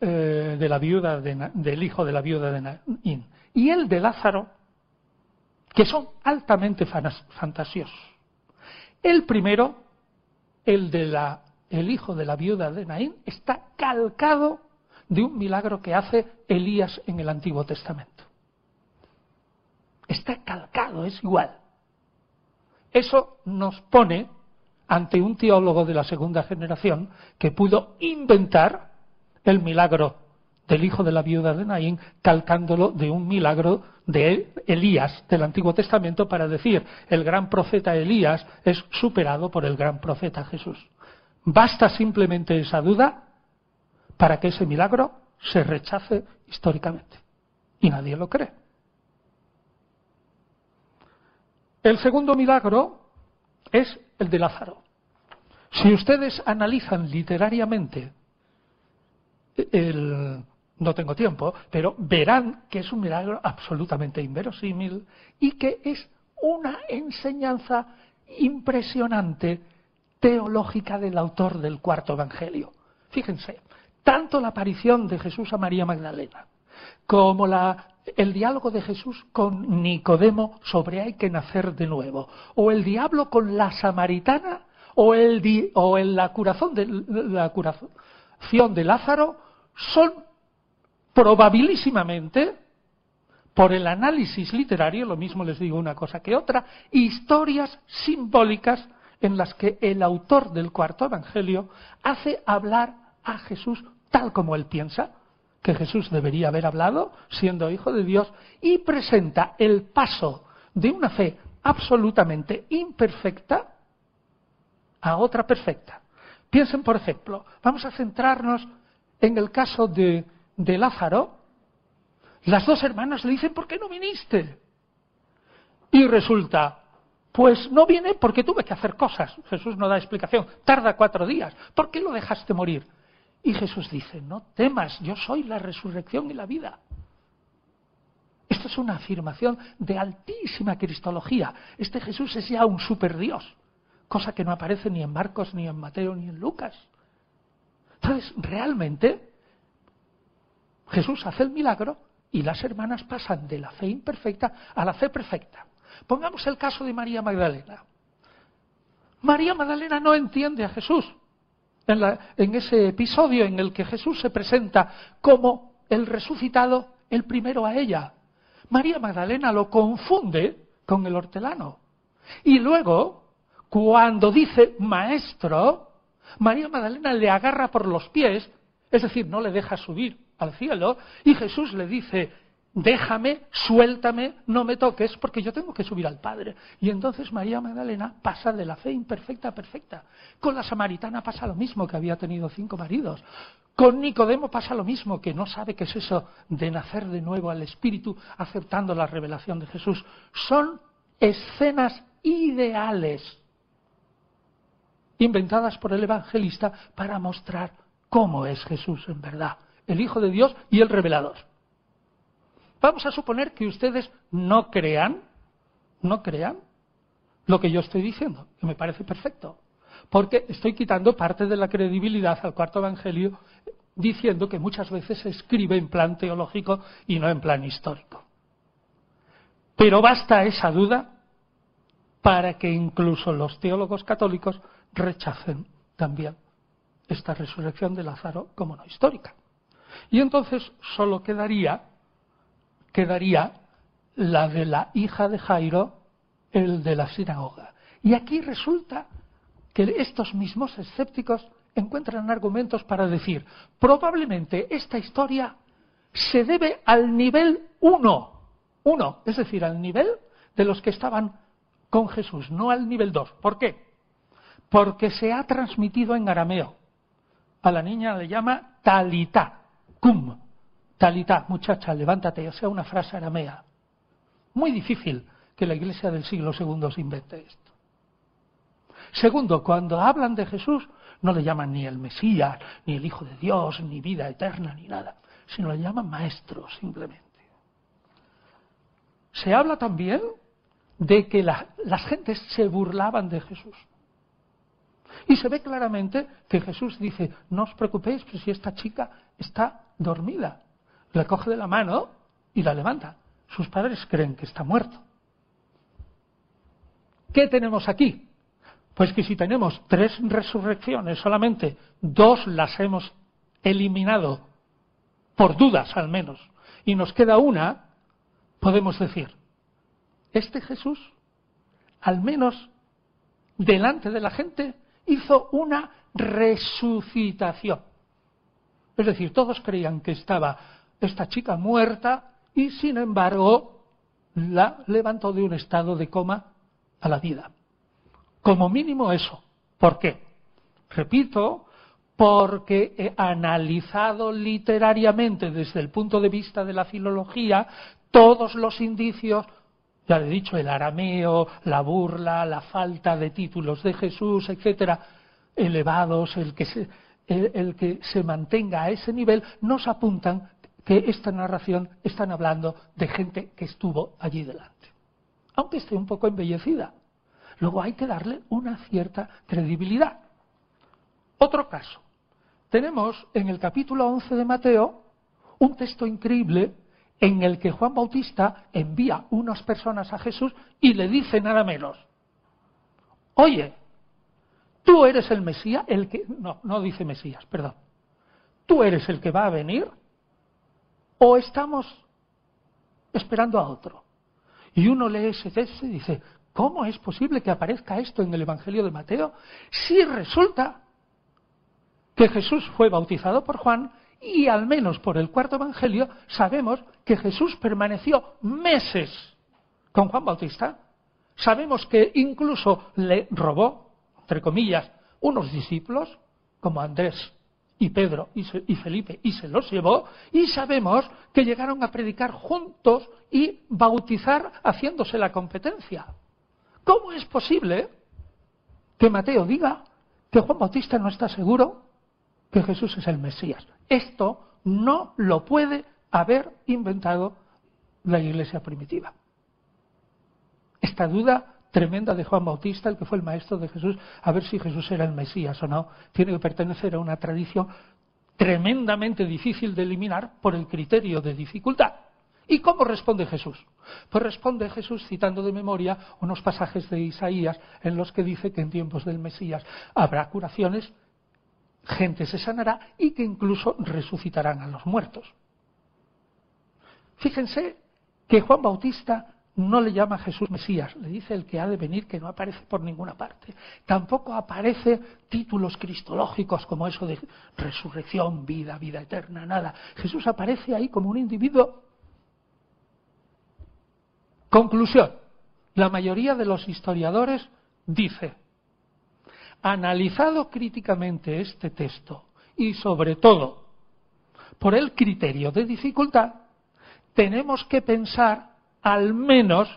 eh, de la viuda del hijo de la viuda de Naín y el de Lázaro, que son altamente fantasiosos. El primero, el de la el hijo de la viuda de Naín, está calcado de un milagro que hace Elías en el Antiguo Testamento. Está calcado, es igual. Eso nos pone ante un teólogo de la segunda generación que pudo inventar el milagro del hijo de la viuda de Naín, calcándolo de un milagro de Elías del Antiguo Testamento para decir el gran profeta Elías es superado por el gran profeta Jesús. Basta simplemente esa duda para que ese milagro se rechace históricamente. Y nadie lo cree. El segundo milagro es el de Lázaro. Si ustedes analizan literariamente el, no tengo tiempo, pero verán que es un milagro absolutamente inverosímil y que es una enseñanza impresionante teológica del autor del cuarto Evangelio. Fíjense, tanto la aparición de Jesús a María Magdalena como la, el diálogo de Jesús con Nicodemo sobre hay que nacer de nuevo, o el diablo con la samaritana, o, el, curación de, la curación de Lázaro son probabilísimamente, por el análisis literario, lo mismo les digo una cosa que otra, historias simbólicas en las que el autor del cuarto evangelio hace hablar a Jesús tal como él piensa que Jesús debería haber hablado, siendo hijo de Dios, y presenta el paso de una fe absolutamente imperfecta a otra perfecta. Piensen, por ejemplo, vamos a centrarnos en el caso de, de Lázaro. Las dos hermanas le dicen, ¿por qué no viniste? Y resulta, pues no viene porque tuve que hacer cosas. Jesús no da explicación. Tarda cuatro días. ¿Por qué lo dejaste morir? Y Jesús dice, no temas, yo soy la resurrección y la vida. Esto es una afirmación de altísima cristología. Este Jesús es ya un superdios, cosa que no aparece ni en Marcos, ni en Mateo, ni en Lucas. Entonces, realmente, Jesús hace el milagro y las hermanas pasan de la fe imperfecta a la fe perfecta. Pongamos el caso de María Magdalena. María Magdalena no entiende a Jesús en, ese episodio en el que Jesús se presenta como el resucitado, el primero a ella. María Magdalena lo confunde con el hortelano. Y luego, cuando dice maestro, María Magdalena le agarra por los pies, es decir, no le deja subir al cielo, y Jesús le dice, déjame, suéltame, no me toques, porque yo tengo que subir al Padre. Y entonces María Magdalena pasa de la fe imperfecta a perfecta. Con la samaritana pasa lo mismo, que había tenido cinco maridos. Con Nicodemo pasa lo mismo, que no sabe qué es eso de nacer de nuevo al Espíritu, aceptando la revelación de Jesús. Son escenas ideales inventadas por el evangelista para mostrar cómo es Jesús en verdad, el Hijo de Dios y el revelador. Vamos a suponer que ustedes no crean, no crean lo que yo estoy diciendo, que me parece perfecto, porque estoy quitando parte de la credibilidad al cuarto evangelio diciendo que muchas veces se escribe en plan teológico y no en plan histórico. Pero basta esa duda para que incluso los teólogos católicos rechacen también esta resurrección de Lázaro como no histórica. Y entonces solo quedaría quedaría la de la hija de Jairo, el de la sinagoga. Y aquí resulta que estos mismos escépticos encuentran argumentos para decir, probablemente esta historia se debe al nivel uno, uno, es decir, al nivel de los que estaban con Jesús, no al nivel dos. ¿Por qué? Porque se ha transmitido en arameo. A la niña le llama talita, cum, Talita, muchacha, levántate, o sea, una frase aramea. Muy difícil que la iglesia del siglo II se invente esto. Segundo, cuando hablan de Jesús, no le llaman ni el Mesías, ni el Hijo de Dios, ni vida eterna, ni nada, sino le llaman maestro, simplemente. Se habla también de que las gentes se burlaban de Jesús. Y se ve claramente que Jesús dice, no os preocupéis, pues si esta chica está dormida, la coge de la mano y la levanta. Sus padres creen que está muerto. ¿Qué tenemos aquí? Pues que si tenemos tres resurrecciones, solamente dos las hemos eliminado, por dudas al menos, y nos queda una, podemos decir, este Jesús, al menos delante de la gente, hizo una resucitación. Es decir, todos creían que estaba esta chica muerta y sin embargo la levantó de un estado de coma a la vida. Como mínimo eso. ¿Por qué? Repito, porque he analizado literariamente desde el punto de vista de la filología todos los indicios, ya le he dicho, el arameo, la burla, la falta de títulos de Jesús, etcétera, elevados, el que se, el que se mantenga a ese nivel, nos apuntan que esta narración están hablando de gente que estuvo allí delante, aunque esté un poco embellecida. Luego hay que darle una cierta credibilidad. Otro caso. Tenemos en el capítulo 11 de Mateo un texto increíble en el que Juan Bautista envía unas personas a Jesús y le dice nada menos, oye, tú eres el Mesías, el que... No, no dice Mesías, perdón. ¿Tú eres el que va a venir? ¿O estamos esperando a otro? Y uno lee ese texto y dice, ¿cómo es posible que aparezca esto en el Evangelio de Mateo si resulta que Jesús fue bautizado por Juan y al menos por el cuarto Evangelio sabemos que Jesús permaneció meses con Juan Bautista? Sabemos que incluso le robó, entre comillas, unos discípulos, como Andrés y Pedro y, Felipe, y se los llevó, y sabemos que llegaron a predicar juntos y bautizar haciéndose la competencia. ¿Cómo es posible que Mateo diga que Juan Bautista no está seguro que Jesús es el Mesías? Esto no lo puede haber inventado la iglesia primitiva. Esta duda tremenda de Juan Bautista, el que fue el maestro de Jesús, a ver si Jesús era el Mesías o no, tiene que pertenecer a una tradición tremendamente difícil de eliminar por el criterio de dificultad. ¿Y cómo responde Jesús? Pues responde Jesús citando de memoria unos pasajes de Isaías en los que dice que en tiempos del Mesías habrá curaciones, gente se sanará y que incluso resucitarán a los muertos. Fíjense que Juan Bautista no le llama Jesús Mesías, le dice el que ha de venir que no aparece por ninguna parte. Tampoco aparece títulos cristológicos como eso de resurrección, vida, vida eterna, nada. Jesús aparece ahí como un individuo. Conclusión. La mayoría de los historiadores dice, analizado críticamente este texto y sobre todo por el criterio de dificultad, tenemos que pensar al menos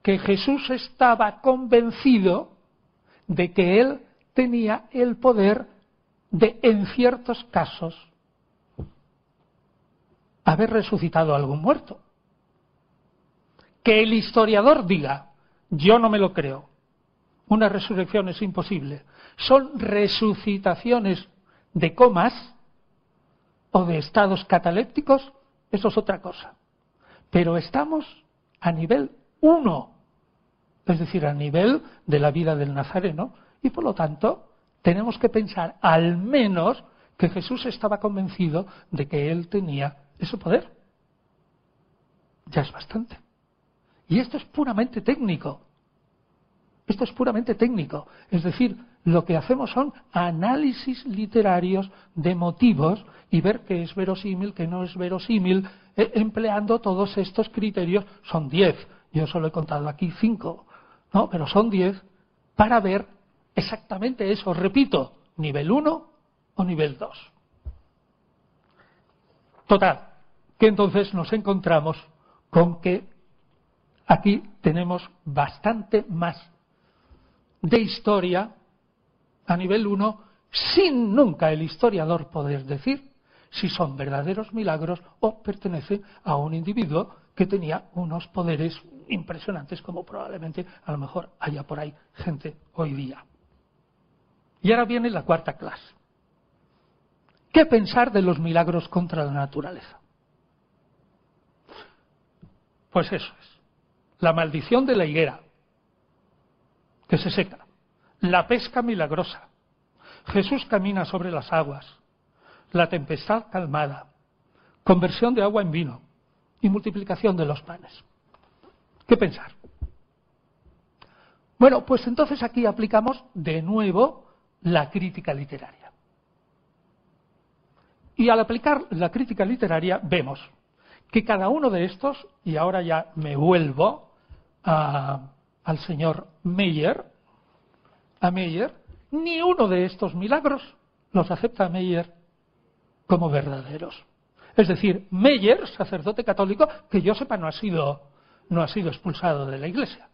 que Jesús estaba convencido de que él tenía el poder de, en ciertos casos, haber resucitado a algún muerto. Que el historiador diga, yo no me lo creo, una resurrección es imposible, son resucitaciones de comas o de estados catalépticos, eso es otra cosa. Pero estamos a nivel uno, es decir, a nivel de la vida del Nazareno, y por lo tanto tenemos que pensar al menos que Jesús estaba convencido de que él tenía ese poder. Ya es bastante. Y esto es puramente técnico. Esto es puramente técnico. Es decir, lo que hacemos son análisis literarios de motivos y ver qué es verosímil, qué no es verosímil, eh, empleando todos estos criterios. Son diez, yo solo he contado aquí cinco, ¿no? Pero son diez para ver exactamente eso. Repito, nivel uno o nivel dos. Total, que entonces nos encontramos con que aquí tenemos bastante más de historia a nivel 1 sin nunca el historiador poder decir si son verdaderos milagros o pertenecen a un individuo que tenía unos poderes impresionantes como probablemente a lo mejor haya por ahí gente hoy día. Y ahora viene la cuarta clase. ¿Qué pensar de los milagros contra la naturaleza? Pues eso es. La maldición de la higuera, que se seca la pesca milagrosa. Jesús camina sobre las aguas, la tempestad calmada, conversión de agua en vino y multiplicación de los panes. ¿Qué pensar? Bueno, pues entonces aquí aplicamos de nuevo la crítica literaria. Y al aplicar la crítica literaria vemos que cada uno de estos, y ahora ya me vuelvo al señor Meyer, a Meyer, ni uno de estos milagros los acepta Meyer como verdaderos. Es decir, Meyer, sacerdote católico, que yo sepa no ha sido, no ha sido expulsado de la iglesia.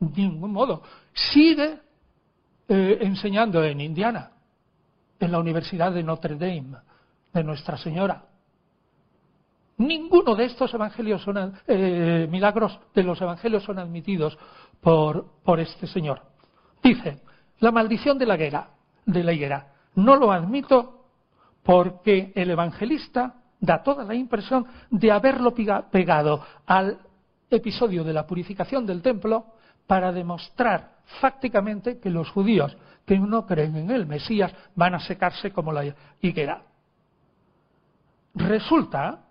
De ningún modo. Sigue eh, enseñando en Indiana, en la Universidad de Notre Dame, de Nuestra Señora. Ninguno de estos evangelios son, eh, milagros de los evangelios son admitidos por, por este señor. Dice, la maldición de la, higuera, de la higuera. No lo admito porque el evangelista da toda la impresión de haberlo pegado al episodio de la purificación del templo para demostrar fácticamente que los judíos que no creen en el Mesías van a secarse como la higuera. Resulta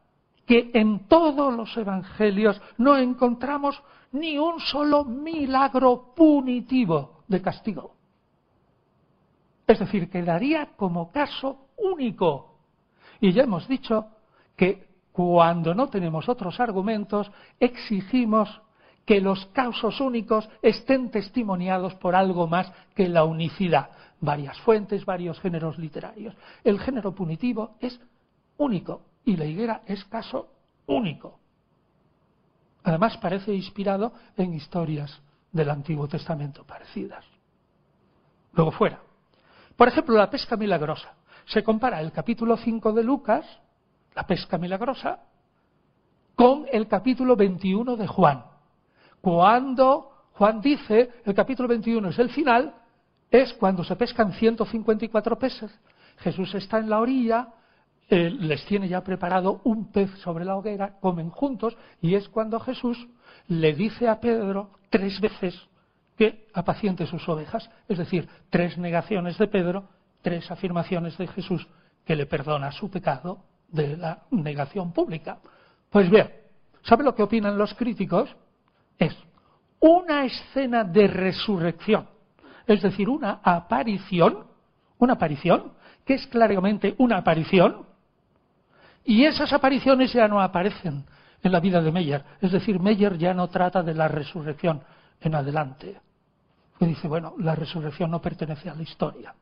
que en todos los evangelios no encontramos ni un solo milagro punitivo de castigo. Es decir, quedaría como caso único. Y ya hemos dicho que cuando no tenemos otros argumentos, exigimos que los casos únicos estén testimoniados por algo más que la unicidad. Varias fuentes, varios géneros literarios. El género punitivo es único y la higuera es caso único. Además parece inspirado en historias del Antiguo Testamento parecidas. Luego fuera. Por ejemplo, la pesca milagrosa. Se compara el capítulo 5 de Lucas, la pesca milagrosa, con el capítulo 21 de Juan. Cuando Juan dice, el capítulo 21 es el final, es cuando se pescan 154 peces. Jesús está en la orilla, eh, les tiene ya preparado un pez sobre la hoguera, comen juntos, y es cuando Jesús le dice a Pedro tres veces que apaciente sus ovejas, es decir, tres negaciones de Pedro, tres afirmaciones de Jesús que le perdona su pecado de la negación pública. Pues bien, ¿sabe lo que opinan los críticos? Es una escena de resurrección, es decir, una aparición, una aparición, que es claramente una aparición, y esas apariciones ya no aparecen en la vida de Meyer. Es decir, Meyer ya no trata de la resurrección en adelante. Y dice, bueno, la resurrección no pertenece a la historia.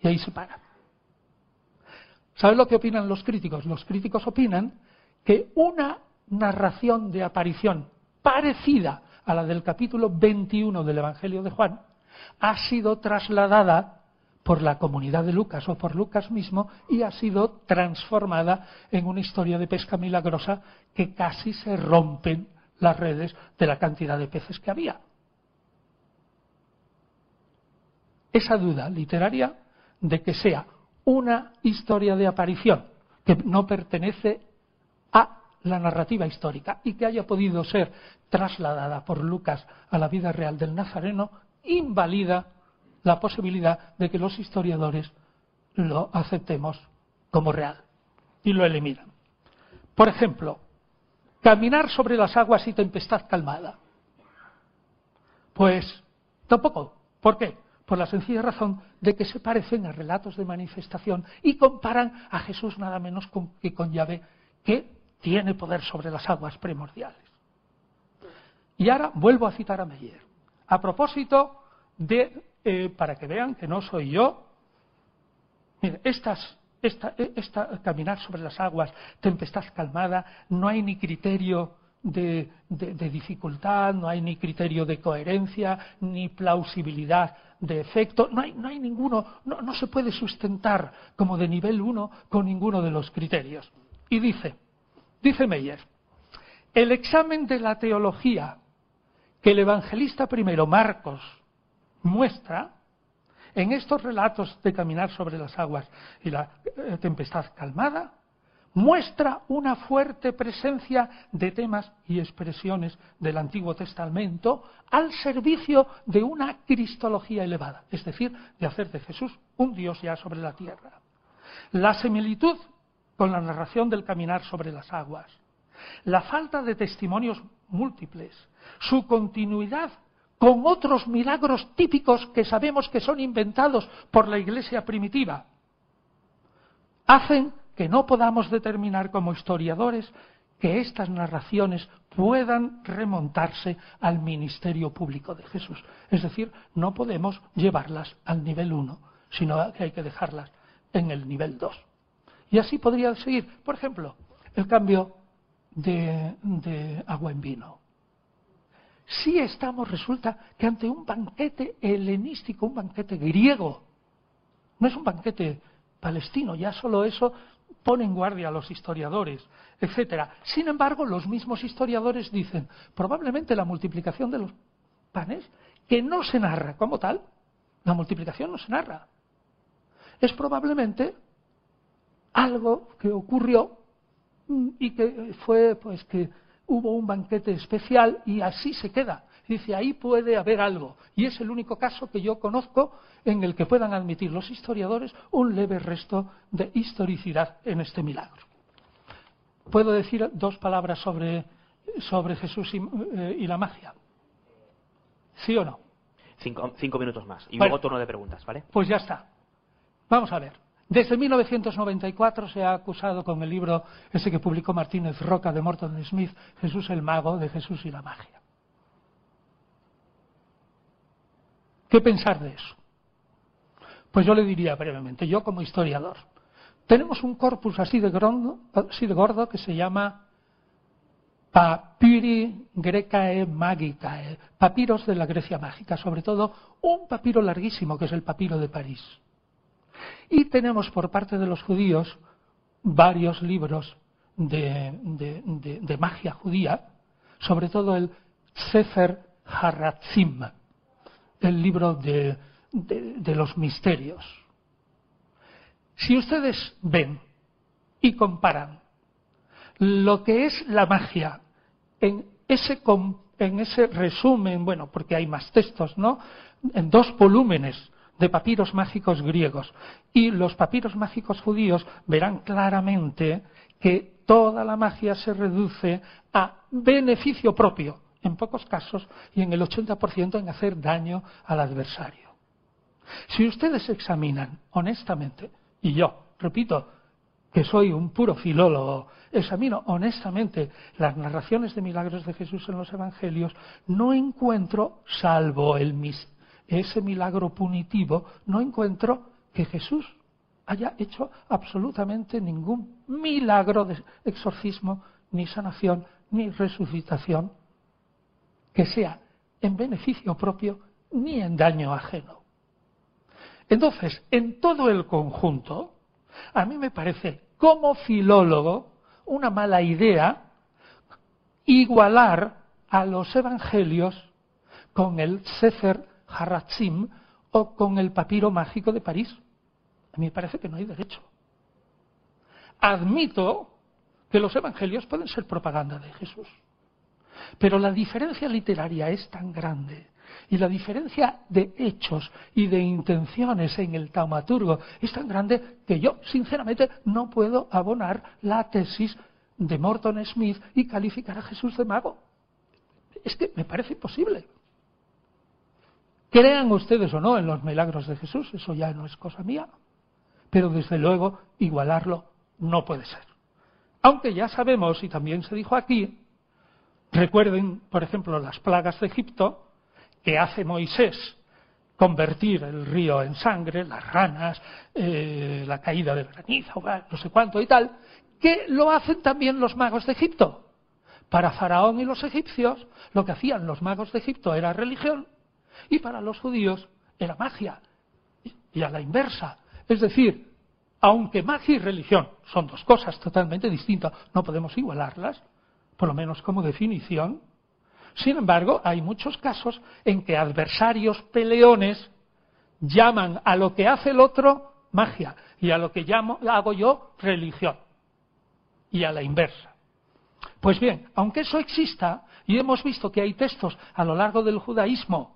Y ahí se para. ¿Sabes lo que opinan los críticos? Los críticos opinan que una narración de aparición parecida a la del capítulo 21 del Evangelio de Juan ha sido trasladada por la comunidad de Lucas o por Lucas mismo y ha sido transformada en una historia de pesca milagrosa que casi se rompen las redes de la cantidad de peces que había. Esa duda literaria de que sea una historia de aparición que no pertenece a la narrativa histórica y que haya podido ser trasladada por Lucas a la vida real del Nazareno invalida la posibilidad de que los historiadores lo aceptemos como real y lo eliminan. Por ejemplo, caminar sobre las aguas y tempestad calmada. Pues tampoco. ¿Por qué? Por la sencilla razón de que se parecen a relatos de manifestación y comparan a Jesús nada menos que con Yahvé, que tiene poder sobre las aguas primordiales. Y ahora vuelvo a citar a Meyer. A propósito de eh, para que vean que no soy yo. Mire, esta, esta, caminar sobre las aguas, tempestad calmada, no hay ni criterio de, dificultad, no hay ni criterio de coherencia, ni plausibilidad de efecto, no hay, no hay ninguno, no, no se puede sustentar como de nivel 1 con ninguno de los criterios. Y dice, dice Meyer, el examen de la teología que el evangelista primero, Marcos, muestra en estos relatos de caminar sobre las aguas y la eh, tempestad calmada, muestra una fuerte presencia de temas y expresiones del Antiguo Testamento al servicio de una cristología elevada, es decir, de hacer de Jesús un Dios ya sobre la tierra. La similitud con la narración del caminar sobre las aguas, la falta de testimonios múltiples, su continuidad con otros milagros típicos que sabemos que son inventados por la Iglesia primitiva, hacen que no podamos determinar como historiadores que estas narraciones puedan remontarse al ministerio público de Jesús. Es decir, no podemos llevarlas al nivel 1, sino que hay que dejarlas en el nivel 2. Y así podría seguir, por ejemplo, el cambio de, de agua en vino sí estamos, resulta, que ante un banquete helenístico, un banquete griego. No es un banquete palestino, ya solo eso pone en guardia a los historiadores, etcétera. Sin embargo, los mismos historiadores dicen, probablemente la multiplicación de los panes, que no se narra como tal, la multiplicación no se narra. Es probablemente algo que ocurrió y que fue, pues, que hubo un banquete especial y así se queda dice, ahí puede haber algo. Y es el único caso que yo conozco en el que puedan admitir los historiadores un leve resto de historicidad en este milagro. ¿Puedo decir dos palabras sobre, sobre Jesús y, eh, y, la magia? ¿Sí o no? Cinco, cinco minutos más. Y luego turno de preguntas, ¿vale? Pues ya está. Vamos a ver. Desde 1994 se ha acusado con el libro ese que publicó Martínez Roca de Morton Smith, Jesús el Mago, de Jesús y la magia. ¿Qué pensar de eso? Pues yo le diría brevemente, yo como historiador, tenemos un corpus así de, gordo, así de gordo que se llama Papiri Grecae Magicae, papiros de la Grecia mágica, sobre todo un papiro larguísimo que es el papiro de París. Y tenemos por parte de los judíos varios libros de, magia judía, sobre todo el Sefer Haratzim, el libro de, de los misterios. Si ustedes ven y comparan lo que es la magia en ese, en ese resumen, bueno, porque hay más textos, ¿no? En dos volúmenes de papiros mágicos griegos y los papiros mágicos judíos verán claramente que toda la magia se reduce a beneficio propio, en pocos casos, y en el 80% en hacer daño al adversario. Si ustedes examinan honestamente, y yo, repito, que soy un puro filólogo, examino honestamente las narraciones de milagros de Jesús en los Evangelios, no encuentro, salvo el, ese milagro punitivo, no encuentro que Jesús haya hecho absolutamente ningún milagro de exorcismo, ni sanación, ni resucitación, que sea en beneficio propio ni en daño ajeno. Entonces, en todo el conjunto, a mí me parece, como filólogo, una mala idea igualar a los evangelios con el Sefer Haratzim o con el papiro mágico de París. A mí me parece que no hay derecho. Admito que los evangelios pueden ser propaganda de Jesús. Pero la diferencia literaria es tan grande y la diferencia de hechos y de intenciones en el taumaturgo es tan grande que yo, sinceramente, no puedo abonar la tesis de Morton Smith y calificar a Jesús de mago. Es que me parece imposible. Crean ustedes o no en los milagros de Jesús, eso ya no es cosa mía, pero desde luego igualarlo no puede ser. Aunque ya sabemos, y también se dijo aquí, recuerden, por ejemplo, las plagas de Egipto, que hace Moisés convertir el río en sangre, las ranas, eh, la caída del granizo, no sé cuánto y tal, que lo hacen también los magos de Egipto. Para Faraón y los egipcios, lo que hacían los magos de Egipto era religión y para los judíos era magia. Y a la inversa. Es decir, aunque magia y religión son dos cosas totalmente distintas, no podemos igualarlas, por lo menos como definición. Sin embargo, hay muchos casos en que adversarios peleones llaman a lo que hace el otro magia y a lo que hago yo religión. Y a la inversa. Pues bien, aunque eso exista, y hemos visto que hay textos a lo largo del judaísmo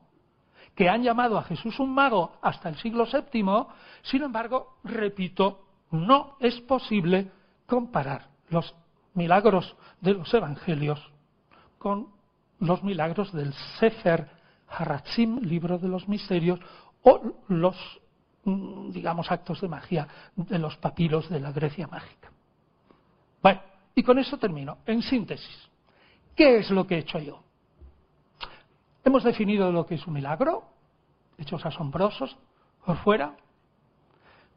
que han llamado a Jesús un mago hasta el siglo VII, sin embargo, repito, no es posible comparar los milagros de los evangelios con los milagros del Sefer Haratzim, libro de los misterios, o los, mm, digamos, actos de magia de los papiros de la Grecia mágica. Bueno, y con eso termino. En síntesis, ¿qué es lo que he hecho yo? Hemos definido lo que es un milagro, hechos asombrosos por fuera.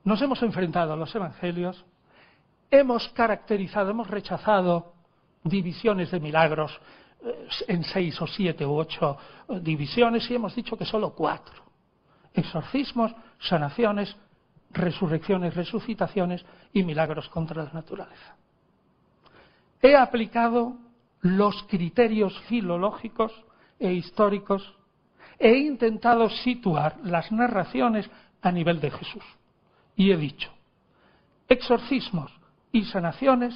Nos hemos enfrentado a los evangelios, hemos caracterizado, hemos rechazado divisiones de milagros eh, en seis o siete u ocho eh, divisiones y hemos dicho que solo cuatro. Exorcismos, sanaciones, resurrecciones, resucitaciones y milagros contra la naturaleza. He aplicado los criterios filológicos e históricos, he intentado situar las narraciones a nivel de Jesús. Y he dicho, exorcismos y sanaciones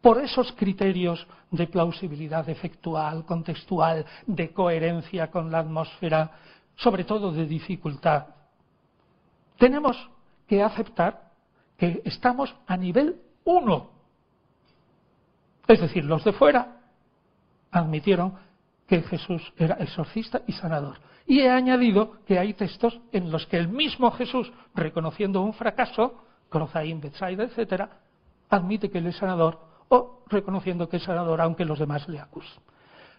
por esos criterios de plausibilidad efectual, contextual, de coherencia con la atmósfera, sobre todo de dificultad. Tenemos que aceptar que estamos a nivel 1. Es decir, los de fuera admitieron que Jesús era exorcista y sanador. Y he añadido que hay textos en los que el mismo Jesús, reconociendo un fracaso, Crozaín, Betsaida, etc., admite que él es sanador o reconociendo que es sanador aunque los demás le acusen.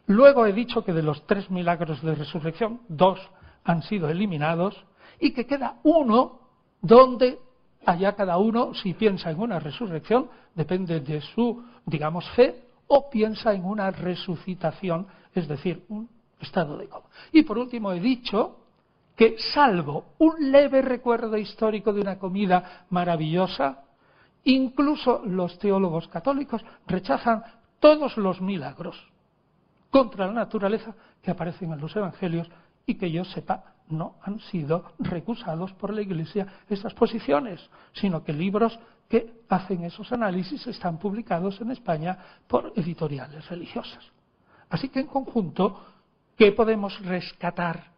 Luego he dicho que de los tres milagros de resurrección, dos han sido eliminados y que queda uno donde allá cada uno, si piensa en una resurrección, depende de su, digamos, fe, o piensa en una resucitación, es decir, un estado de coma. Y por último he dicho que salvo un leve recuerdo histórico de una comida maravillosa, incluso los teólogos católicos rechazan todos los milagros contra la naturaleza que aparecen en los evangelios y que yo sepa no han sido recusados por la Iglesia estas posiciones, sino que libros que hacen esos análisis están publicados en España por editoriales religiosas. Así que en conjunto, ¿qué podemos rescatar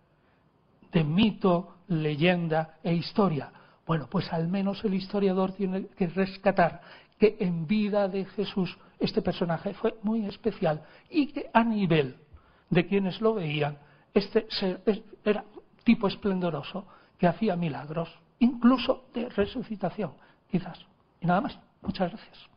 de mito, leyenda e historia? Bueno, pues al menos el historiador tiene que rescatar que en vida de Jesús este personaje fue muy especial y que a nivel de quienes lo veían, este era tipo esplendoroso que hacía milagros, incluso de resucitación, quizás. Y nada más. Muchas gracias.